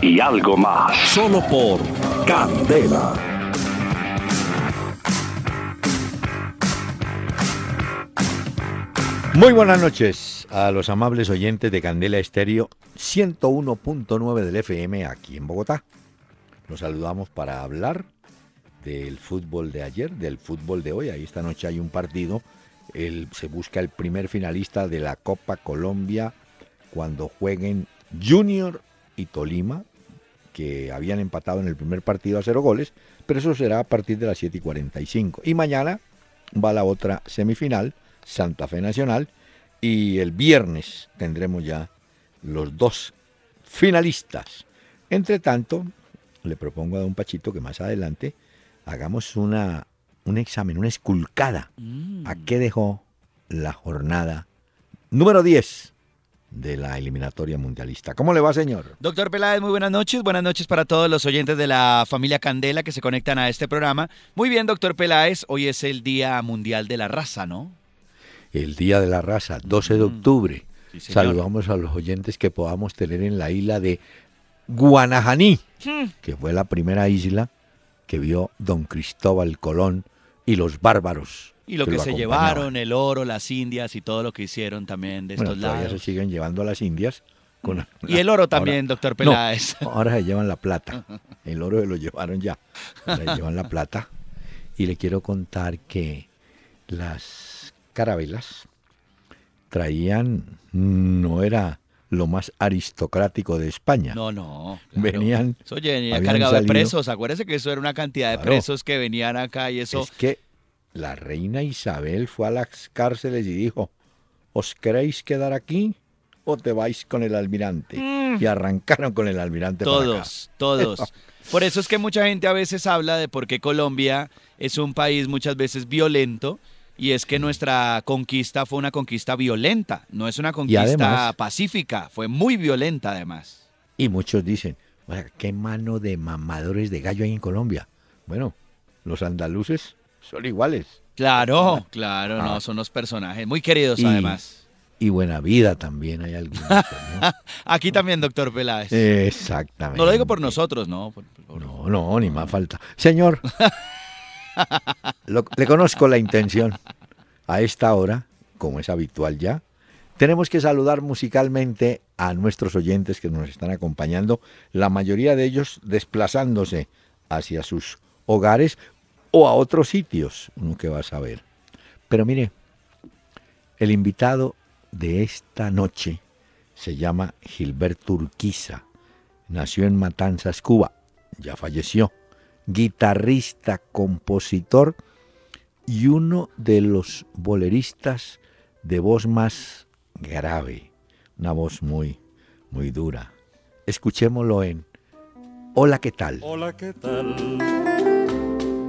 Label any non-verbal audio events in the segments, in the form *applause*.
y algo más. Solo por Candela. Muy buenas noches a los amables oyentes de Candela Estéreo 101.9 del FM aquí en Bogotá. Los saludamos para hablar del fútbol de ayer, del fútbol de hoy. Ahí esta noche hay un partido. Se busca el primer finalista de la Copa Colombia cuando jueguen Junior y Tolima, que habían empatado en el primer partido a cero goles, pero eso será a partir de las 7 y 45. Y mañana va la otra semifinal, Santa Fe Nacional, y el viernes tendremos ya los dos finalistas. Entre tanto, le propongo a don Pachito que más adelante hagamos una, un examen, una esculcada. Mm. ¿A qué dejó la jornada número 10 de la eliminatoria mundialista? ¿Cómo le va, señor? Doctor Peláez, muy buenas noches. Buenas noches para todos los oyentes de la familia Candela que se conectan a este programa. Muy bien, doctor Peláez. Hoy es el Día Mundial de la Raza, ¿no? El Día de la Raza, 12 de Mm. octubre. Sí. Saludamos a los oyentes que podamos tener en la isla de Guanajaní, Hmm. que fue la primera isla que vio don Cristóbal Colón y los bárbaros. Y lo que, lo se acompañaban. llevaron, el oro, las indias y todo lo que hicieron también de Bueno, estos todavía lados. se siguen llevando a las Indias. Con Y el oro Ahora- también, doctor No, Peláez. *laughs* ahora se llevan la plata. *laughs* El oro se lo llevaron ya. Ahora se llevan la plata. Y le quiero contar que las carabelas traían, no era lo más aristocrático de España. No, no. claro. Venían, Eso venía cargado de presos. Acuérdese que eso era una cantidad de Claro. presos que venían acá y eso. Es que la reina Isabel fue a las cárceles y dijo, ¿os queréis quedar aquí o te vais con el almirante? Y arrancaron con el almirante para acá. Todos, todos. *laughs* Por eso es que mucha gente a veces habla de por qué Colombia es un país muchas veces violento y es que nuestra conquista fue una conquista violenta, no es una conquista además- pacífica, fue muy violenta además. Y muchos dicen, "Oiga, ¿qué mano de mamadores de gallo hay en Colombia? Bueno, los andaluces son iguales. Claro, claro, Ah. no, son los personajes muy queridos Y- además. Y buena vida también hay algunos. ¿no? *laughs* Aquí también, doctor Peláez. Exactamente. no lo digo por nosotros, no. por- por- No, no, ni más falta. Señor, *laughs* le conozco la intención. A esta hora, como es habitual ya, tenemos que saludar musicalmente a nuestros oyentes que nos están acompañando, la mayoría de ellos desplazándose hacia sus hogares o a otros sitios, uno que va a saber. Pero mire, el invitado de esta noche se llama Gilberto Urquiza. Nació en Matanzas, Cuba. Ya falleció. Guitarrista, compositor y uno de los boleristas de voz más grave. Una voz muy, muy dura. Escuchémoslo en Hola, ¿qué tal? Hola, ¿qué tal?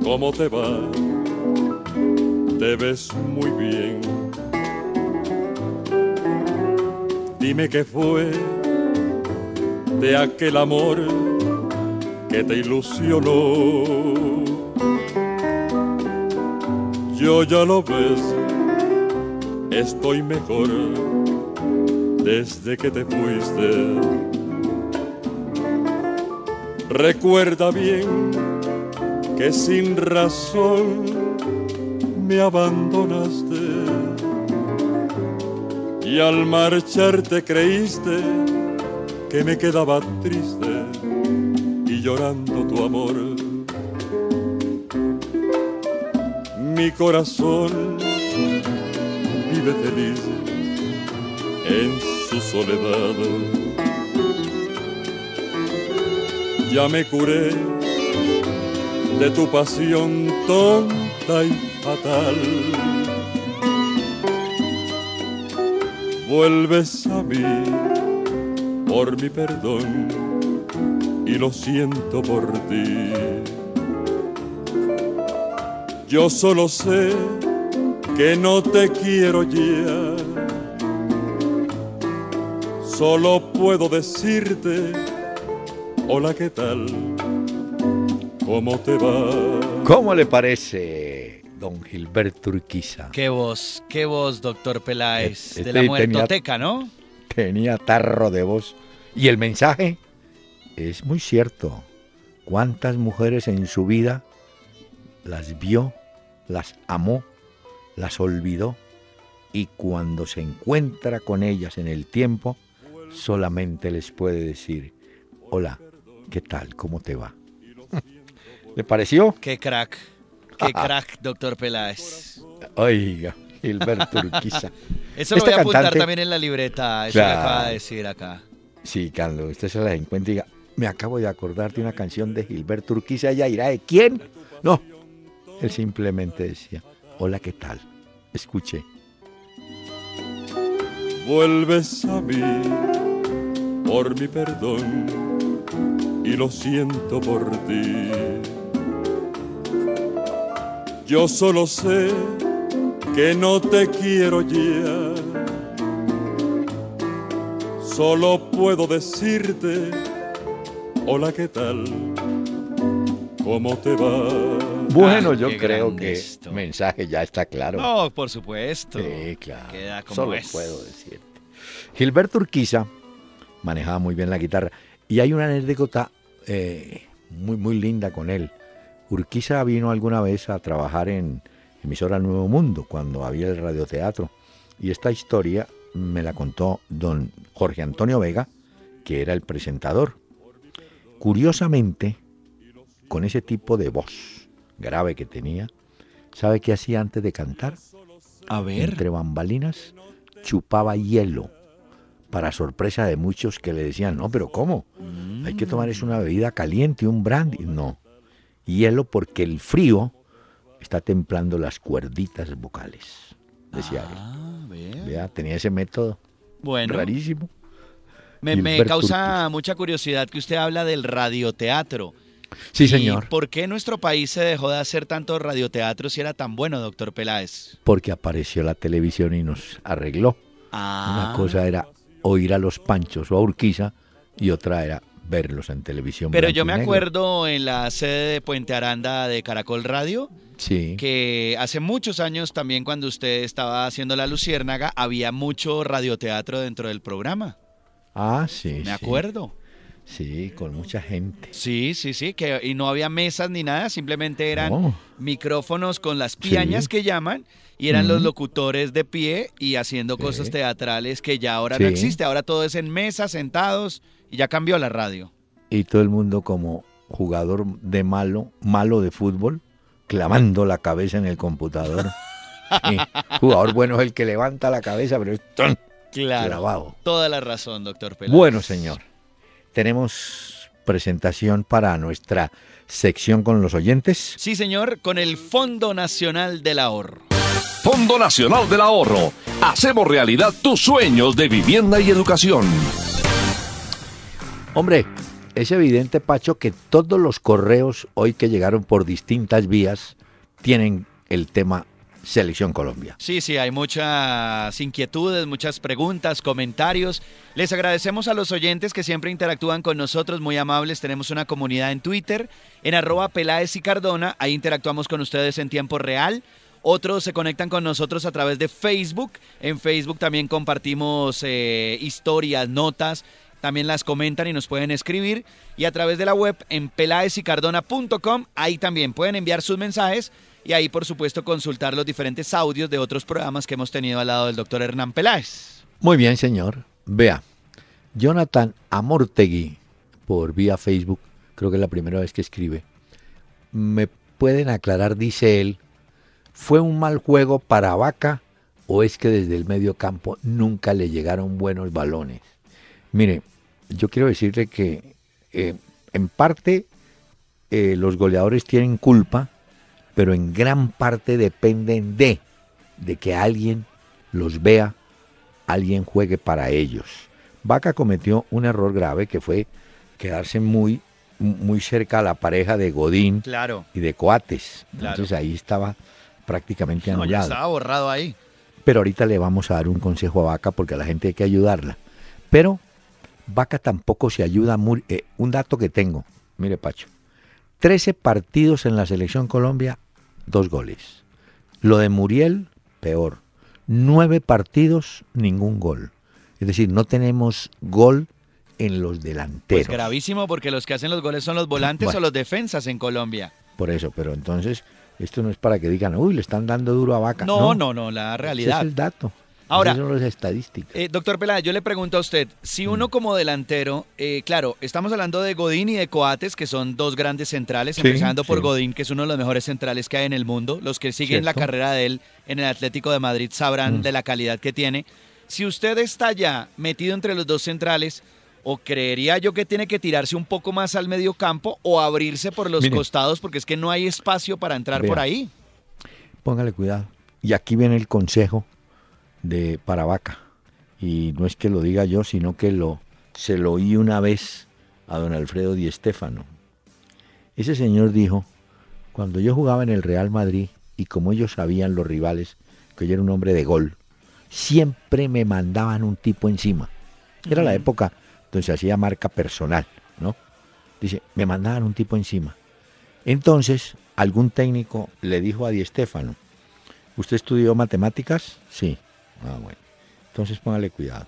¿Cómo te va? Te ves muy bien. Dime qué fue de aquel amor que te ilusionó. Yo ya lo ves, estoy mejor desde que te fuiste. Recuerda bien que sin razón me abandonaste y al marcharte creíste que me quedaba triste tu amor. Mi corazón vive feliz en su soledad. Ya me curé de tu pasión tonta y fatal. Vuelves a mí por mi perdón y lo siento por ti. Yo solo sé que no te quiero ya. Solo puedo decirte, hola, ¿qué tal? ¿Cómo te va? ¿Cómo le parece, don Gilberto Urquiza? Qué voz, qué voz, doctor Peláez, de la muertoteca, ¿no? Tenía tarro de voz. Y el mensaje es muy cierto. ¿Cuántas mujeres en su vida las vio, las amó, las olvidó? Y cuando se encuentra con ellas en el tiempo, solamente les puede decir, hola, ¿qué tal? ¿Cómo te va? *laughs* ¿Le pareció? Qué crack, qué *laughs* crack, doctor Peláez. Oiga, Gilberto Urquiza. *laughs* Eso lo voy a apuntar también en la libreta, eso acaba de decir acá. Sí, Carlos, usted se la encuentra y diga, me acabo de acordar de una canción de Gilberto Urquiza, de quién? No, él simplemente decía, hola, ¿qué tal? Escuche. Vuelves a mí por mi perdón y lo siento por ti. Yo solo sé que no te quiero ya. Solo puedo decirte Hola, ¿qué tal? ¿Cómo te va? Bueno, yo creo que el mensaje ya está claro. No, por supuesto. Sí, claro. Queda como Solo puedo decirte. Gilberto Urquiza manejaba muy bien la guitarra y hay una anécdota eh, muy, muy linda con él. Urquiza vino alguna vez a trabajar en emisora Nuevo Mundo cuando había el radioteatro y esta historia me la contó don Jorge Antonio Vega, que era el presentador. Curiosamente, con ese tipo de voz grave que tenía, ¿sabe qué hacía antes de cantar? A ver. Entre bambalinas, chupaba hielo, para sorpresa de muchos que le decían, no, pero ¿cómo? Hay que tomar es una bebida caliente, un brandy. No, hielo porque el frío está templando las cuerditas vocales, decía ah, él. tenía ese método bueno. rarísimo. Me, causa mucha curiosidad que usted habla del radioteatro. Sí, señor. ¿Por qué nuestro país se dejó de hacer tanto radioteatro si era tan bueno, doctor Peláez? Porque apareció la televisión y nos arregló. Ah. Una cosa era oír a los Panchos o a Urquiza y otra era verlos en televisión. Pero yo me acuerdo en la sede de Puente Aranda de Caracol Radio, sí. que hace muchos años también cuando usted estaba haciendo La Luciérnaga, había mucho radioteatro dentro del programa. Ah, sí. Me acuerdo. Sí, con mucha gente. Sí, sí, sí, que y no había mesas ni nada, simplemente eran micrófonos con las piañas que llaman y eran los locutores de pie y haciendo cosas teatrales que ya ahora no existe, ahora todo es en mesas, sentados y ya cambió la radio. Y todo el mundo como jugador de malo, malo de fútbol, clavando la cabeza en el computador. *laughs* jugador bueno es el que levanta la cabeza, pero es Claro. Toda la razón, doctor Peláez. Bueno, señor. Tenemos presentación para nuestra sección con los oyentes. Sí, señor, con el Fondo Nacional del Ahorro. Fondo Nacional del Ahorro. Hacemos realidad tus sueños de vivienda y educación. Hombre, es evidente, Pacho, que todos los correos hoy que llegaron por distintas vías tienen el tema Selección Colombia. Sí, sí, hay muchas inquietudes, muchas preguntas, comentarios. Les agradecemos a los oyentes que siempre interactúan con nosotros, muy amables. Tenemos una comunidad en Twitter, en arroba Peláez y Cardona. Ahí interactuamos con ustedes en tiempo real. Otros se conectan con nosotros a través de Facebook. En Facebook también compartimos eh, historias, notas. También las comentan y nos pueden escribir. Y a través de la web en peláezicardona.com, ahí también pueden enviar sus mensajes y ahí por supuesto consultar los diferentes audios de otros programas que hemos tenido al lado del doctor Hernán Peláez. Muy bien, señor. Vea, Jonathan Amortegui, por vía Facebook, creo que es la primera vez que escribe, me pueden aclarar, dice él, ¿fue un mal juego para Vaca o es que desde el medio campo nunca le llegaron buenos balones? Mire, yo quiero decirle que eh, en parte eh, los goleadores tienen culpa, pero en gran parte dependen de, de que alguien los vea, alguien juegue para ellos. Vaca cometió un error grave que fue quedarse muy muy cerca a la pareja de Godín claro. y de Coates. Entonces ahí estaba prácticamente anulado. Estaba borrado ahí. Pero ahorita le vamos a dar un consejo a Vaca porque a la gente hay que ayudarla. Pero Vaca tampoco se ayuda. Muy, eh, un dato que tengo, mire Pacho, 13 partidos en la selección Colombia, dos goles. Lo de Muriel, peor. Nueve partidos, ningún gol. Es decir, no tenemos gol en los delanteros. Pues gravísimo porque los que hacen los goles son los volantes o los defensas en Colombia. Por eso, pero entonces esto no es para que digan, uy, le están dando duro a Vaca. No, no, no, la realidad. Ese es el dato. Ahora, son las estadísticas. Eh, doctor Peláez, yo le pregunto a usted, si mm. uno como delantero, eh, claro, estamos hablando de Godín y de Coates, que son dos grandes centrales, empezando por Godín, que es uno de los mejores centrales que hay en el mundo. Los que siguen la carrera de él en el Atlético de Madrid sabrán mm. de la calidad que tiene. Si usted está ya metido entre los dos centrales, o creería yo que tiene que tirarse un poco más al medio campo o abrirse por los costados porque es que no hay espacio para entrar por ahí. Póngale cuidado. Y aquí viene el consejo de para Vaca. Y no es que lo diga yo, sino que lo se lo oí una vez a don Alfredo Di Stéfano. Ese señor dijo, cuando yo jugaba en el Real Madrid y como ellos sabían los rivales que yo era un hombre de gol, siempre me mandaban un tipo encima. Era la época entonces hacía marca personal, ¿no? Dice, me mandaban un tipo encima. Entonces, algún técnico le dijo a Di Stéfano, ¿usted estudió matemáticas? Sí. Ah, bueno. Entonces póngale cuidado.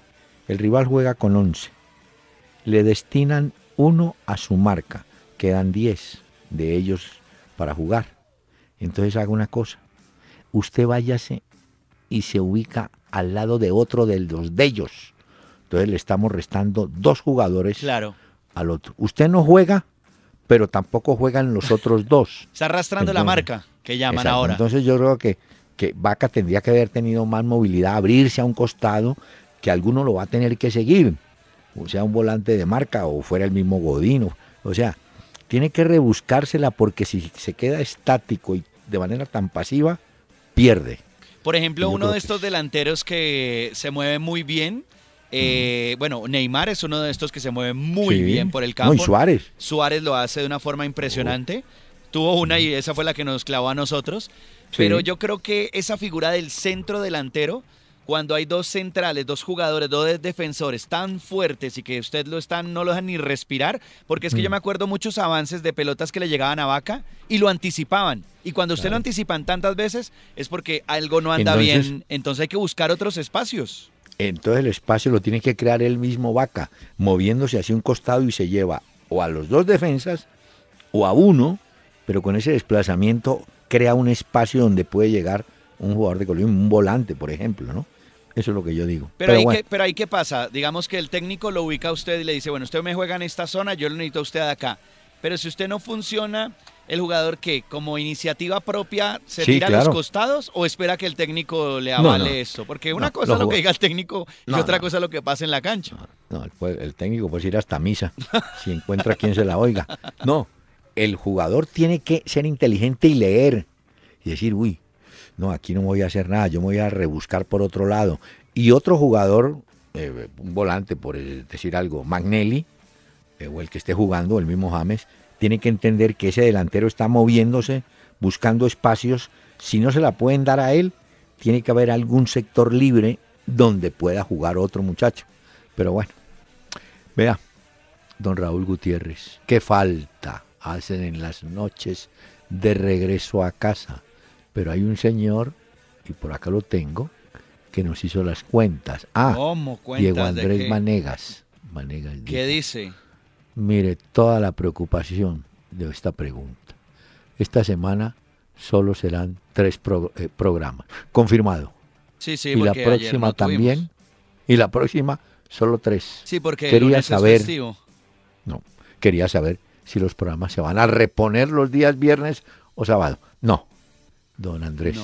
El rival juega con 11. Le destinan uno a su marca. Quedan 10 de ellos para jugar. Entonces haga una cosa. Usted váyase y se ubica al lado de otro de los de ellos. Entonces le estamos restando dos jugadores claro. al otro. Usted no juega, pero tampoco juegan los otros dos. Está arrastrando la marca que llaman ahora. Entonces yo creo que, que Vaca tendría que haber tenido más movilidad, abrirse a un costado, que alguno lo va a tener que seguir. O sea, un volante de marca o fuera el mismo Godino. O sea, tiene que rebuscársela porque si se queda estático y de manera tan pasiva, pierde. Por ejemplo, uno de estos delanteros que se mueve muy bien, eh, bueno, Neymar es uno de estos que se mueve muy bien por el campo. No, Suárez. Suárez lo hace de una forma impresionante. Tuvo una y esa fue la que nos clavó a nosotros. Pero yo creo que esa figura del centro delantero, cuando hay dos centrales, dos jugadores, dos defensores tan fuertes y que usted lo están, no lo dejan ni respirar, porque es que yo mm. me acuerdo muchos avances de pelotas que le llegaban a Vaca y lo anticipaban. Y cuando usted lo anticipan tantas veces es porque algo no anda bien, entonces hay que buscar otros espacios. Entonces el espacio lo tiene que crear el mismo Vaca, moviéndose hacia un costado y se lleva o a los dos defensas o a uno, pero con ese desplazamiento crea un espacio donde puede llegar un jugador de Colombia, un volante, por ejemplo, ¿no? Eso es lo que yo digo. Pero, ahí, qué, pero ahí qué pasa, digamos que el técnico lo ubica a usted y le dice, bueno, usted me juega en esta zona, yo lo necesito a usted acá. Pero si usted no funciona, el jugador que como iniciativa propia se tira a los costados o espera que el técnico le avale eso? Porque una cosa es lo que diga el técnico y otra cosa es lo que pasa en la cancha. No, el, técnico puede ir hasta misa si encuentra quien se la oiga. *laughs* No, el jugador tiene que ser inteligente y leer y decir, uy, no, aquí no voy a hacer nada, yo me voy a rebuscar por otro lado. Y otro jugador, eh, un volante por decir algo, Magnelli, eh, o el que esté jugando, el mismo James, tiene que entender que ese delantero está moviéndose, buscando espacios. Si no se la pueden dar a él, tiene que haber algún sector libre donde pueda jugar otro muchacho. Pero bueno, vea, don Raúl Gutiérrez, qué falta hacen en las noches de regreso a casa. Pero hay un señor, y por acá lo tengo, que nos hizo las cuentas. Ah, Diego Andrés Manegas. Manegas. ¿Qué dice? Mire toda la preocupación de esta pregunta. Esta semana solo serán tres eh, programas. Confirmado. Sí, sí, y la próxima también. Y la próxima solo tres. Sí, porque quería saber. no, quería saber si los programas se van a reponer los días viernes o sábado. No, don Andrés.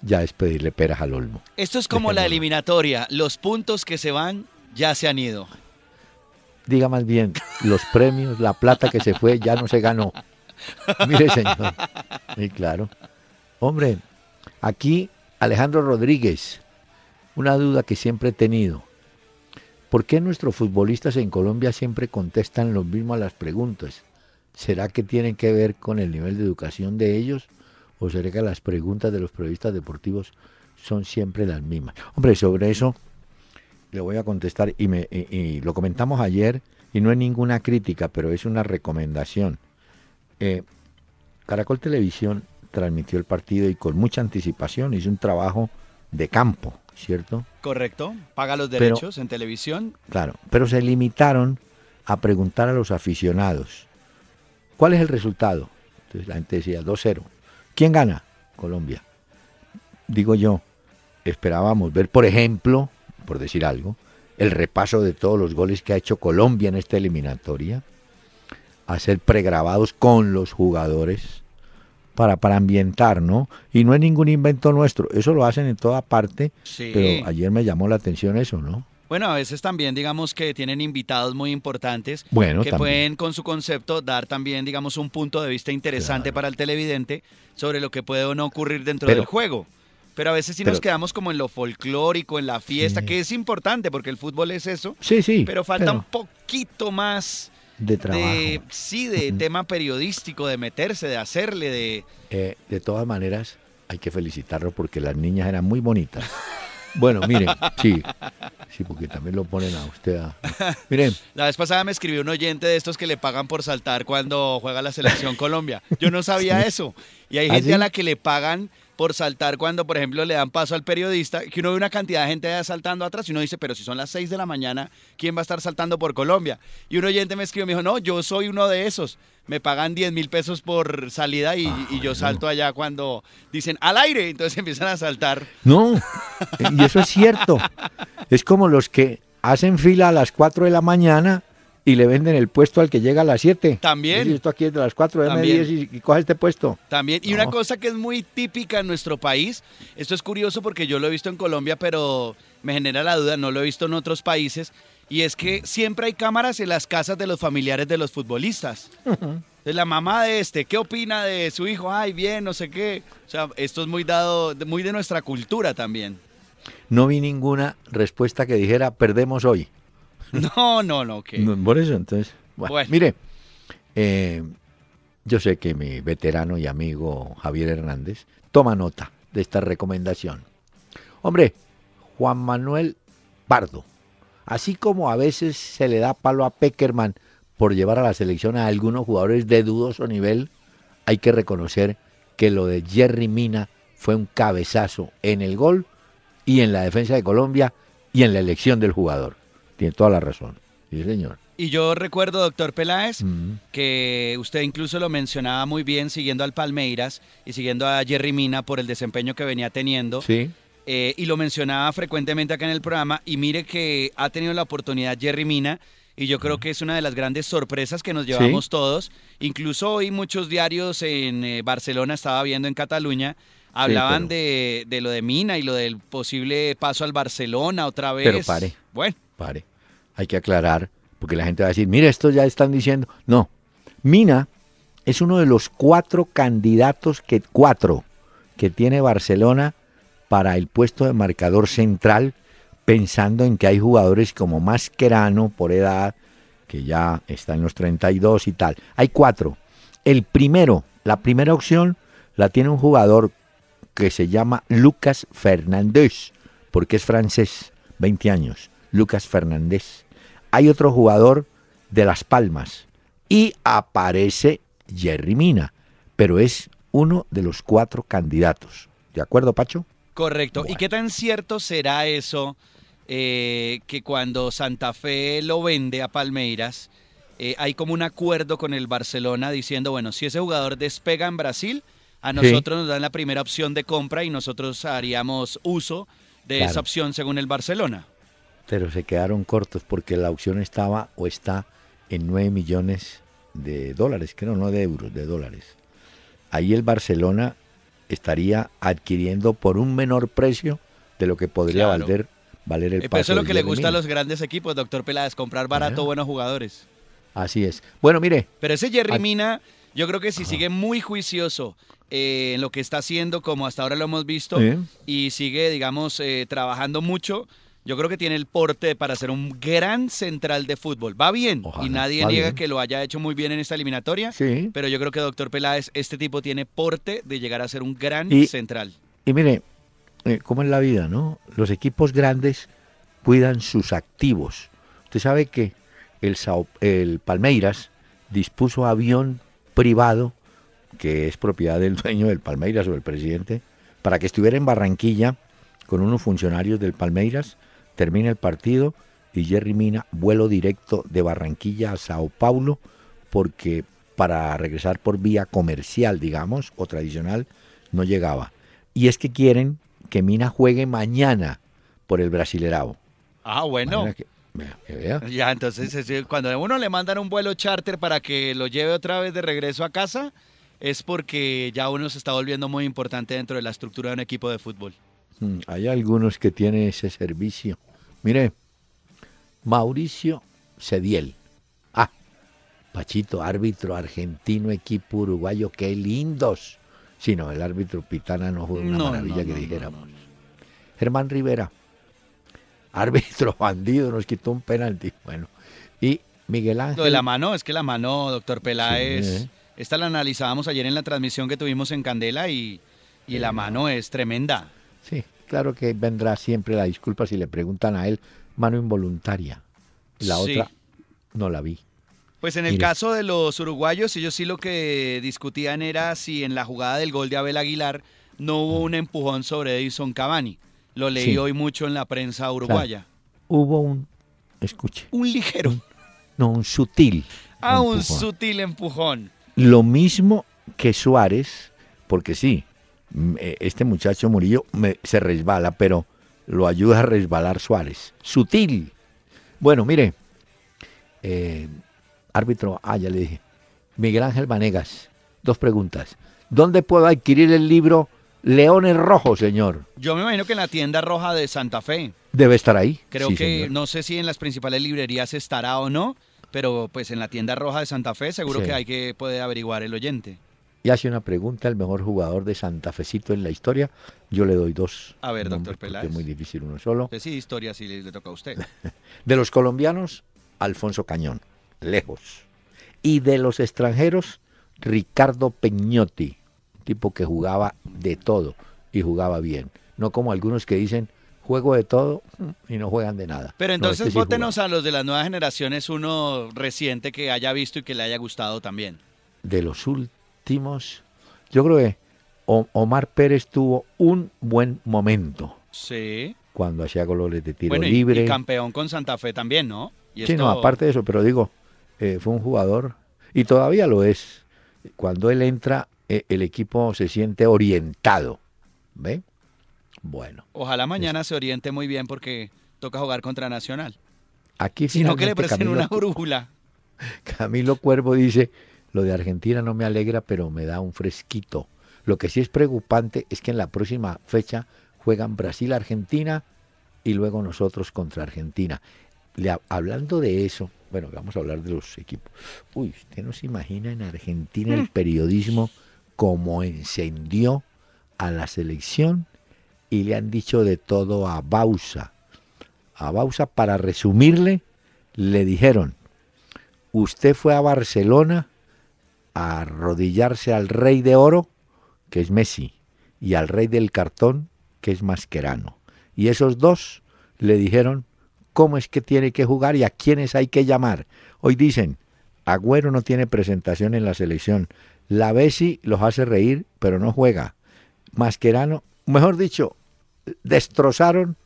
Ya es pedirle peras al olmo. Esto es como la eliminatoria. Los puntos que se van ya se han ido diga más bien, los premios, la plata que se fue ya no se ganó. *laughs* Mire, señor. Y claro. Hombre, aquí Alejandro Rodríguez, una duda que siempre he tenido. ¿Por qué nuestros futbolistas en Colombia siempre contestan lo mismo a las preguntas? ¿Será que tienen que ver con el nivel de educación de ellos? ¿O será que las preguntas de los periodistas deportivos son siempre las mismas? Hombre, sobre eso le voy a contestar y, me, y, lo comentamos ayer y no es ninguna crítica, pero es una recomendación. Eh, Caracol Televisión transmitió el partido y con mucha anticipación hizo un trabajo de campo, ¿cierto? Correcto, paga los derechos en televisión. Claro, pero se limitaron a preguntar a los aficionados, ¿cuál es el resultado? Entonces la gente decía 2-0. ¿Quién gana? Colombia. Digo yo, esperábamos ver, por ejemplo, por decir algo, el repaso de todos los goles que ha hecho Colombia en esta eliminatoria, hacer pregrabados con los jugadores para, para ambientar, ¿no? Y no es ningún invento nuestro, eso lo hacen en toda parte, pero ayer me llamó la atención eso, ¿no? Bueno, a veces también digamos que tienen invitados muy importantes que pueden con su concepto dar también digamos un punto de vista interesante para el televidente sobre lo que puede o no ocurrir dentro del juego. Pero a veces sí nos quedamos como en lo folclórico, en la fiesta, que es importante porque el fútbol es eso. Sí, sí. Pero falta un poquito más de trabajo. sí, de tema periodístico, de meterse, de hacerle, de... Eh, de todas maneras, hay que felicitarlo porque las niñas eran muy bonitas. *laughs* Bueno, miren, sí, sí, porque también lo ponen a usted. Miren. La vez pasada me escribió un oyente de estos que le pagan por saltar cuando juega la selección Colombia. Yo no sabía eso. Y hay ¿Ah, gente a la que le pagan por saltar cuando, por ejemplo, le dan paso al periodista, que uno ve una cantidad de gente saltando atrás y uno dice, pero si son las 6 de la mañana, ¿quién va a estar saltando por Colombia? Y un oyente me escribió, me dijo, no, yo soy uno de esos. Me pagan 10 mil pesos por salida y, yo salto allá cuando dicen al aire, entonces *laughs* empiezan a saltar. No, y eso es cierto. *laughs* Es como los que hacen fila a las 4 de la mañana y le venden el puesto al que llega a las 7. También. esto aquí es de las 4 de media y, y, coge este puesto. También. Y una cosa que es muy típica en nuestro país, esto es curioso porque yo lo he visto en Colombia, pero me genera la duda, no lo he visto en otros países, y es que siempre hay cámaras en las casas de los familiares de los futbolistas. De la mamá de este, ¿qué opina de su hijo? Ay, bien, no sé qué. O sea, esto es muy dado, muy de nuestra cultura también. No vi ninguna respuesta que dijera perdemos hoy. *laughs* No, no, no. que por eso, entonces. Bueno, Mire, eh, yo sé que mi veterano y amigo Javier Hernández toma nota de esta recomendación. Hombre, Juan Manuel Pardo, así como a veces se le da palo a Peckerman por llevar a la selección a algunos jugadores de dudoso nivel, hay que reconocer que lo de Jerry Mina fue un cabezazo en el gol y en la defensa de Colombia y en la elección del jugador. Tiene toda la razón. Sí, señor. Y yo recuerdo, doctor Peláez, que usted incluso lo mencionaba muy bien siguiendo al Palmeiras y siguiendo a Jerry Mina por el desempeño que venía teniendo. Sí. Eh, y lo mencionaba frecuentemente acá en el programa. Y mire que ha tenido la oportunidad Jerry Mina. Y yo creo que es una de las grandes sorpresas que nos llevamos todos. Incluso hoy muchos diarios en eh, Barcelona, estaba viendo en Cataluña, hablaban de, de, lo de Mina y lo del posible paso al Barcelona otra vez. Pero pare. Bueno. Hay que aclarar, porque la gente va a decir, mire, esto ya están diciendo. No, Mina es uno de los cuatro candidatos que cuatro que tiene Barcelona para el puesto de marcador central, pensando en que hay jugadores como Mascherano por edad, que ya está en los 32 y tal. Hay cuatro. El primero, la primera opción la tiene un jugador que se llama Lucas Fernández, porque es francés, 20 años. Lucas Fernández. Hay otro jugador de Las Palmas y aparece Jerry Mina, pero es uno de los cuatro candidatos. ¿De acuerdo, Pacho? Correcto. ¿Y qué tan cierto será eso eh, que cuando Santa Fe lo vende a Palmeiras, eh, hay como un acuerdo con el Barcelona diciendo, bueno, si ese jugador despega en Brasil, a nosotros nos dan la primera opción de compra y nosotros haríamos uso de esa opción según el Barcelona pero se quedaron cortos porque la opción estaba o está en 9 millones de dólares, creo, no de euros, de dólares. Ahí el Barcelona estaría adquiriendo por un menor precio de lo que podría valer, valer el paso. Eso es lo que le gusta a los grandes equipos, doctor Peláez, comprar barato buenos jugadores. Así es. Bueno, mire. Pero ese Jerry Mina, yo creo que si sigue muy juicioso eh, en lo que está haciendo, como hasta ahora lo hemos visto, y sigue, digamos, eh, trabajando mucho, Yo creo que tiene el porte para ser un gran central de fútbol. Va bien y nadie niega que lo haya hecho muy bien en esta eliminatoria. Sí. Pero yo creo que doctor Peláez, este tipo tiene porte de llegar a ser un gran central. Y mire, eh, ¿cómo es la vida, no? Los equipos grandes cuidan sus activos. Usted sabe que el, el Palmeiras dispuso avión privado, que es propiedad del dueño del Palmeiras o del presidente, para que estuviera en Barranquilla con unos funcionarios del Palmeiras termina el partido y Jerry Mina vuelo directo de Barranquilla a Sao Paulo porque para regresar por vía comercial, digamos, o tradicional, no llegaba. Y es que quieren que Mina juegue mañana por el Brasilerao. Ah, bueno. Ya, entonces cuando a uno le mandan un vuelo charter para que lo lleve otra vez de regreso a casa, es porque ya uno se está volviendo muy importante dentro de la estructura de un equipo de fútbol. Mm, hay algunos que tienen ese servicio. Mire, Mauricio Cediel. Ah, Pachito, árbitro argentino, equipo uruguayo, qué lindos. Si no, el árbitro Pitana no fue una maravilla que dijéramos. Germán Rivera, árbitro *laughs* bandido, nos quitó un penalti. Bueno, y Miguel Ángel. Lo de la mano, es que la mano, doctor Peláez, eh. esta la analizábamos ayer en la transmisión que tuvimos en Candela y, y la mano es tremenda. Sí, claro que vendrá siempre la disculpa si le preguntan a él, mano involuntaria. La otra no la vi. Pues en el caso de los uruguayos, ellos sí lo que discutían era si en la jugada del gol de Abel Aguilar no hubo un empujón sobre Edison Cavani. Lo leí hoy mucho en la prensa uruguaya. hubo un, escuche. Un ligero. no, un sutil. Ah, un sutil empujón. Lo mismo que Suárez, porque sí, Mm, este muchacho Murillo me, se resbala, pero lo ayuda a resbalar Suárez. Sutil. Bueno, mire, eh, árbitro, ah, ya le dije. Miguel Ángel Vanegas, dos preguntas. ¿Dónde puedo adquirir el libro Leones Rojos, señor? Yo me imagino que en la tienda roja de Santa Fe. Debe estar ahí. Creo que, no sé si en las principales librerías estará o no, pero pues en la tienda roja de Santa Fe seguro que hay que poder averiguar el oyente y hace una pregunta al mejor jugador de Santa Fecito en la historia. Yo le doy dos. A ver, doctor Peláez. Es muy difícil uno solo. sí, historia si le, toca a usted. *laughs* de los colombianos, Alfonso Cañón, lejos. Y de los extranjeros, Ricardo Peñotti, tipo que jugaba de todo y jugaba bien. No como algunos que dicen, juego de todo y no juegan de nada. Pero entonces este votenos a los de las nuevas generaciones, uno reciente que haya visto y que le haya gustado también. De los últimos yo creo que Omar Pérez tuvo un buen momento. Sí. Cuando hacía goles de tiro libre. Y campeón con Santa Fe también, ¿no? sí, no, aparte de eso, pero digo, eh, fue un jugador, y todavía lo es. Cuando él entra, eh, el equipo se siente orientado. ¿Ve? Bueno. Ojalá mañana se oriente muy bien porque toca jugar contra Nacional. Aquí Si no que le presten una brújula. Camilo Cuervo dice, lo de Argentina no me alegra, pero me da un fresquito. Lo que sí es preocupante es que en la próxima fecha juegan Brasil-Argentina y luego nosotros contra Argentina. hablando de eso, bueno, vamos a hablar de los equipos. Uy, usted no se imagina en Argentina el *laughs* periodismo como encendió a la selección y le han dicho de todo a Bausa. A Bausa, para resumirle, le dijeron, usted fue a Barcelona a arrodillarse al rey de oro, que es Messi, y al rey del cartón, que es Mascherano. Y esos dos le dijeron cómo es que tiene que jugar y a quiénes hay que llamar. Hoy dicen, Agüero no tiene presentación en la selección. La Bessi los hace reír, pero no juega. Mascherano, mejor dicho, destrozaron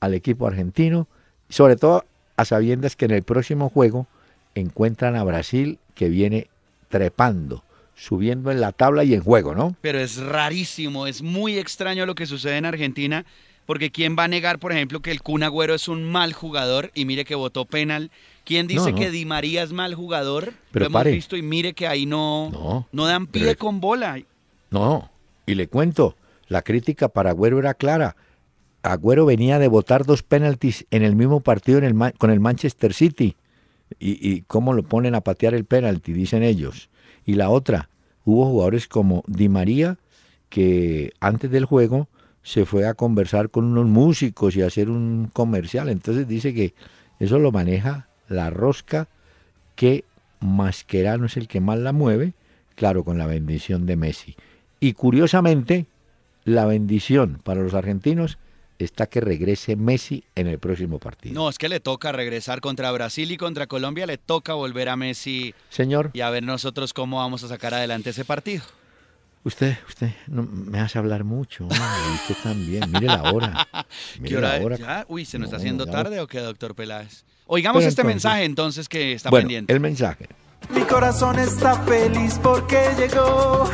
al equipo argentino, sobre todo a sabiendas que en el próximo juego encuentran a Brasil, que viene trepando, subiendo en la tabla y en juego, ¿no? Pero es rarísimo, es muy extraño lo que sucede en Argentina, porque ¿quién va a negar, por ejemplo, que el Kun Agüero es un mal jugador y mire que votó penal? ¿Quién dice que Di María es mal jugador? Pero lo hemos visto y mire que ahí no, no, dan pie con bola. No, y le cuento, la crítica para Agüero era clara. Agüero venía de votar dos penaltis en el mismo partido en el, con el Manchester City y, cómo lo ponen a patear el penalti, dicen ellos. Y la otra, hubo jugadores como Di María que antes del juego se fue a conversar con unos músicos y a hacer un comercial. Entonces dice que eso lo maneja la rosca, que Mascherano es el que más la mueve, claro, con la bendición de Messi. Y curiosamente, la bendición para los argentinos está que regrese Messi en el próximo partido. No, es que le toca regresar contra Brasil y contra Colombia, le toca volver a Messi. Señor. Y a ver nosotros cómo vamos a sacar adelante ese partido. Usted, usted no, me hace hablar mucho. usted también. Mire la hora. *laughs* Mire ¿Qué hora, la Uy, ¿se nos está haciendo tarde o qué, doctor Peláez? Oigamos este mensaje entonces que está bueno, pendiente. El mensaje. Mi corazón está feliz porque llegó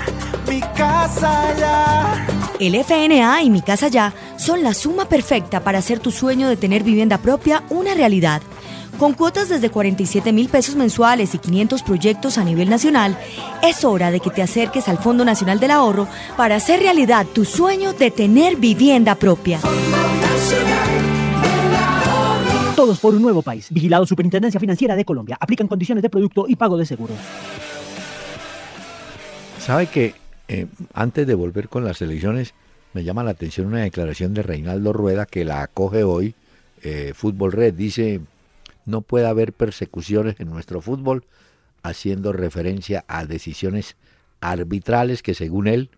mi casa ya. El FNA y Mi Casa Ya son la suma perfecta para hacer tu sueño de tener vivienda propia una realidad. Con cuotas desde 47 mil pesos mensuales y 500 proyectos a nivel nacional, es hora de que te acerques al Fondo Nacional del Ahorro para hacer realidad tu sueño de tener vivienda propia. Todos por un nuevo país. Vigilado Superintendencia Financiera de Colombia. Aplican condiciones de producto y pago de seguros. ¿Sabe que eh, antes de volver con las elecciones me llama la atención una declaración de Reinaldo Rueda que la acoge hoy? Eh, Fútbol Red dice no puede haber persecuciones en nuestro fútbol, haciendo referencia a decisiones arbitrales que según él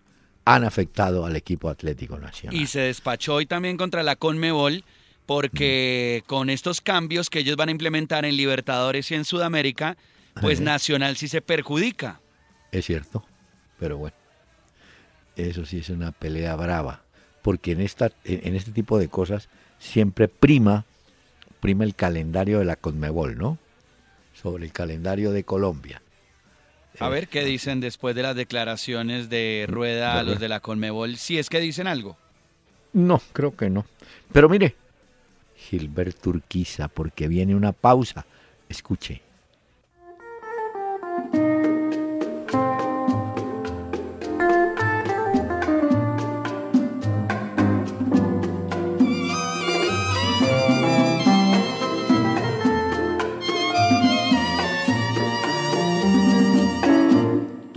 han afectado al equipo Atlético Nacional. Y se despachó hoy también contra la Conmebol porque mm. con estos cambios que ellos van a implementar en Libertadores y en Sudamérica, pues Nacional sí se perjudica. Es cierto, pero bueno, eso sí es una pelea brava, porque en, esta, en este tipo de cosas siempre prima prima el calendario de la Conmebol, ¿no? Sobre el calendario de Colombia. A ver qué dicen después de las declaraciones de Rueda a los de la Conmebol, si es que dicen algo. No, creo que no. Pero mire, Gilbert Turquiza, porque viene una pausa. Escuche.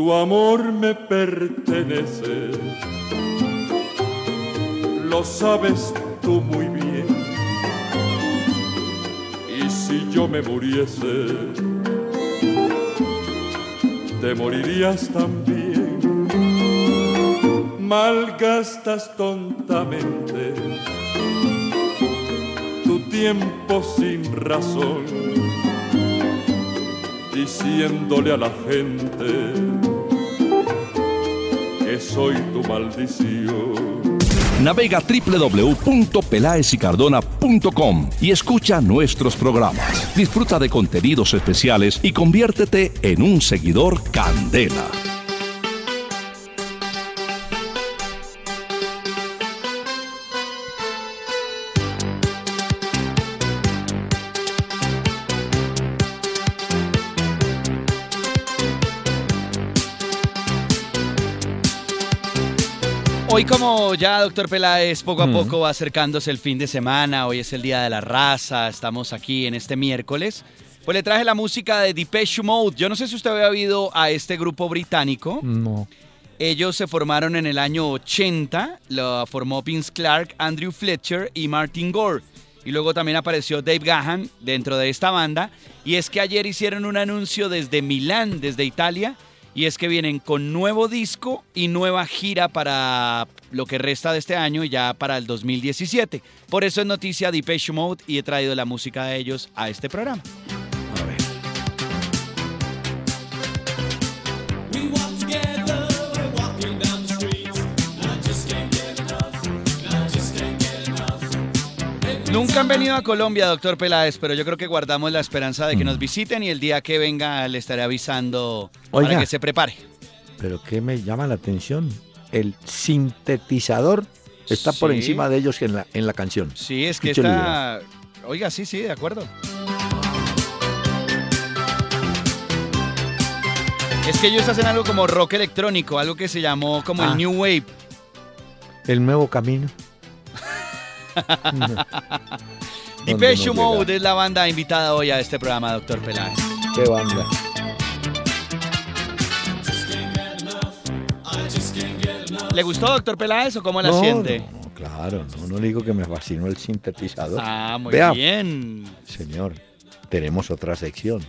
tu amor me pertenece, lo sabes tú muy si yo me muriese, te morirías también. Malgastas tontamente tu tiempo sin razón, diciéndole a la gente soy tu maldición. Navega www.pelaesicardona.com y escucha nuestros programas. Disfruta de contenidos especiales y conviértete en un seguidor Candela. Hoy como ya, doctor Peláez, poco a poco va acercándose el fin de semana, hoy es el Día de la Raza, estamos aquí en este miércoles, pues le traje la música de Depeche Mode. Yo no sé si usted había oído a este grupo británico. No. Ellos se formaron en el año 80, lo formó Vince Clark, Andrew Fletcher y Martin Gore. Y luego también apareció Dave Gahan dentro de esta banda. Y es que ayer hicieron un anuncio desde Milán, desde Italia, y es que vienen con nuevo disco y nueva gira para lo que resta de este año y ya para el 2017. Por eso es noticia Depeche Mode y he traído la música de ellos a este programa. Nunca han venido a Colombia, doctor Peláez, pero yo creo que guardamos la esperanza de que nos mm. visiten y el día que venga le estaré avisando para que se prepare. Pero ¿qué me llama la atención? El sintetizador está por encima de ellos en la, en la canción. Sí, es que está... Oiga, sí, sí, de acuerdo. Es que ellos hacen algo como rock electrónico, algo que se llamó como el ah. New Wave. El nuevo camino. *laughs* Depeche Mode es la banda invitada hoy a este programa, doctor Peláez. ¿Qué banda? ¿Le gustó, doctor Peláez, o cómo la siente? Claro, no, no digo que me fascinó el sintetizador. Ah, muy Vea, bien. Señor, tenemos otra sección.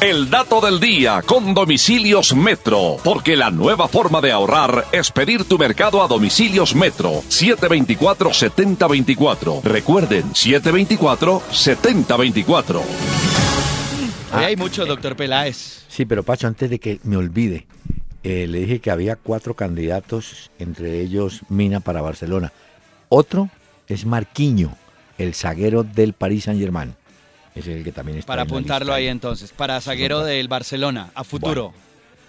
El dato del día con Domicilios Metro, porque la nueva forma de ahorrar es pedir tu mercado a Domicilios Metro 724-7024. Recuerden, 724-7024. Hoy hay mucho, doctor Peláez. Sí, pero Pacho, antes de que me olvide, eh, le dije que había cuatro candidatos, entre ellos Mina para Barcelona. Otro es Marquinho, el zaguero del Paris Saint-Germain. Es el que también está Para en apuntarlo ahí entonces, para zaguero del Barcelona, a futuro.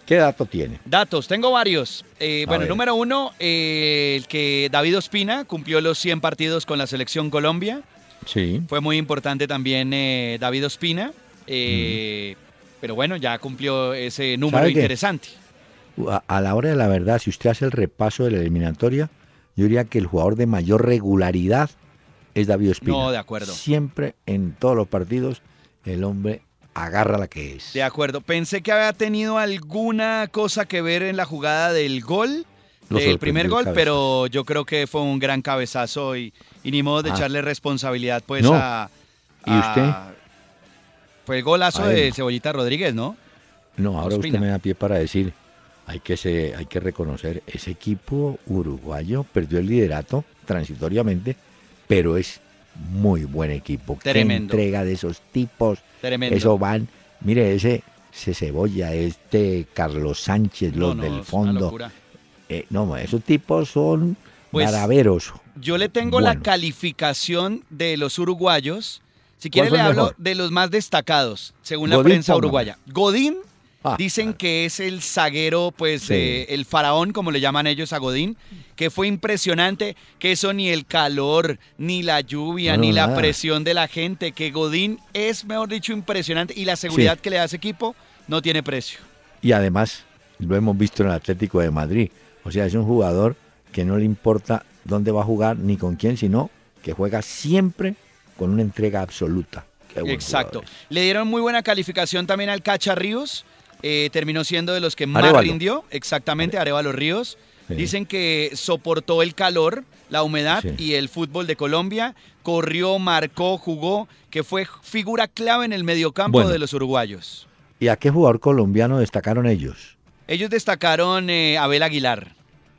¿Qué dato tiene? Datos, tengo varios. Eh, bueno, ver. número uno, eh, el que David Ospina cumplió los 100 partidos con la selección Colombia. Sí. Fue muy importante también eh, David Ospina. eh, Pero bueno, ya cumplió ese número interesante. A, a la hora de la verdad, si usted hace el repaso de la eliminatoria, yo diría que el jugador de mayor regularidad es David Ospina. No, de acuerdo. Siempre en todos los partidos el hombre agarra la que es. De acuerdo. Pensé que había tenido alguna cosa que ver en la jugada del gol, Lo del primer gol, pero yo creo que fue un gran cabezazo y, y ni modo de Ah. echarle responsabilidad pues No. a, ¿Y a- usted? Fue el golazo de Cebollita Rodríguez, ¿no? No, ahora Ospina. usted me da pie para decir, hay que, se, hay que reconocer, ese equipo uruguayo perdió el liderato transitoriamente, pero es muy buen equipo. Qué Tremendo. entrega de esos tipos. Tremendo. Eso van, mire, ese, ese Cebolla, este Carlos Sánchez, No, los no, del es una fondo. locura. Eh, no, esos tipos son Pues, maraveros. Yo le tengo la calificación de los uruguayos. Si quiere le hablo mejor? de los más destacados, según la prensa uruguaya. Godín Ah, dicen que es el zaguero, pues Sí. eh, el faraón, como le llaman ellos a Godín, que fue impresionante, que eso ni el calor, ni la lluvia, No, ni la presión de la gente, que Godín es, mejor dicho, impresionante y la seguridad que le da ese equipo no tiene precio. Y además, lo hemos visto en el Atlético de Madrid. O sea, es un jugador que no le importa dónde va a jugar ni con quién, sino que juega siempre con una entrega absoluta. Exacto. Le dieron muy buena calificación también al Cacha Ríos. Eh, terminó siendo de los que más rindió. Exactamente, Arevalo Ríos. Sí. Dicen que soportó el calor, la humedad Sí. y el fútbol de Colombia. Corrió, marcó, jugó, que fue figura clave en el mediocampo Bueno. de los uruguayos. ¿Y a qué jugador colombiano destacaron ellos? Ellos destacaron eh, a Abel Aguilar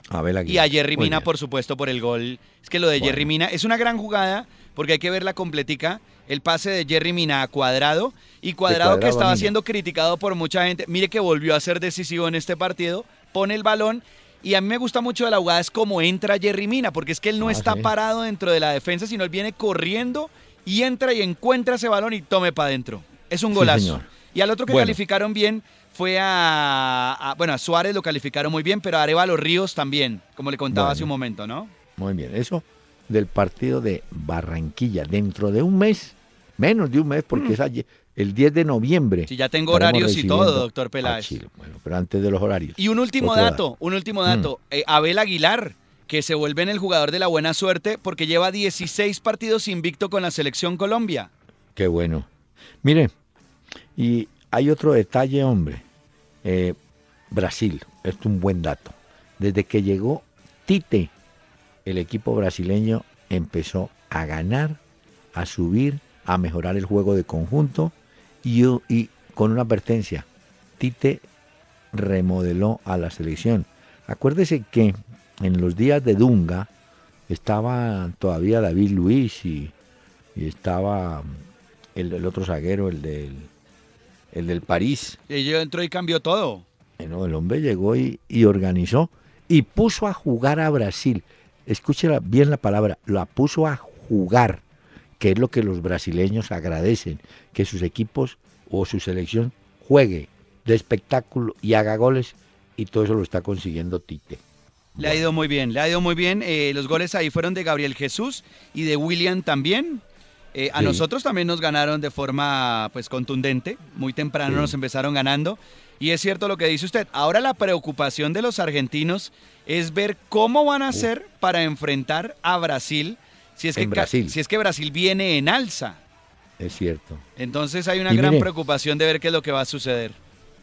Abel y a Jerry Mina, por supuesto, por el gol. Es que lo de Bueno. Jerry Mina es una gran jugada porque hay que verla completica. El pase de Jerry Mina a Cuadrado y Cuadrado, que Cuadrado estaba siendo criticado por mucha gente. Mire que volvió a ser decisivo en este partido. Pone el balón y a mí me gusta mucho de la jugada es cómo entra Jerry Mina porque es que él no Ah, está sí. parado dentro de la defensa, sino él viene corriendo y entra y encuentra ese balón y tome para adentro. Es un golazo. y al otro que Bueno. calificaron bien fue a, a- bueno, a Suárez lo calificaron muy bien, pero a Arevalo Ríos también, como le contaba Bueno. hace un momento, ¿no? Muy bien. Eso del partido de Barranquilla. Dentro de un mes, menos de un mes, porque es ayer, el 10 de noviembre. Si ya tengo horarios y todo, doctor a Peláez. Bueno, pero antes de los horarios. Y un último dato, un último dato. Mm. Eh, Abel Aguilar, que se vuelve en el jugador de la buena suerte porque lleva 16 partidos invicto con la selección Colombia. Qué bueno. Mire, y hay otro detalle, hombre. Eh, Brasil, esto es un buen dato. Desde que llegó Tite, el equipo brasileño empezó a ganar, a subir, a mejorar el juego de conjunto y, y con una advertencia. Tite remodeló a la selección. Acuérdese que en los días de Dunga estaba todavía David Luis y, y estaba el, el otro zaguero, el del, el del París. Y entró y cambió todo. Bueno, el hombre llegó y, y organizó y puso a jugar a Brasil. Escuche bien la palabra, la puso a jugar, que es lo que los brasileños agradecen, que sus equipos o su selección juegue de espectáculo y haga goles y todo eso lo está consiguiendo Tite. Le ha ido muy bien, le ha ido muy bien. Eh, los goles ahí fueron de Gabriel Jesús y de William también. Eh, a Sí. nosotros también nos ganaron de forma pues contundente. Muy temprano Sí. nos empezaron ganando. Y es cierto lo que dice usted. Ahora la preocupación de los argentinos es ver cómo van a hacer para enfrentar a Brasil si es, que, En Brasil. si es que Brasil viene en alza. Es cierto. Entonces hay una Y gran mire- preocupación de ver qué es lo que va a suceder.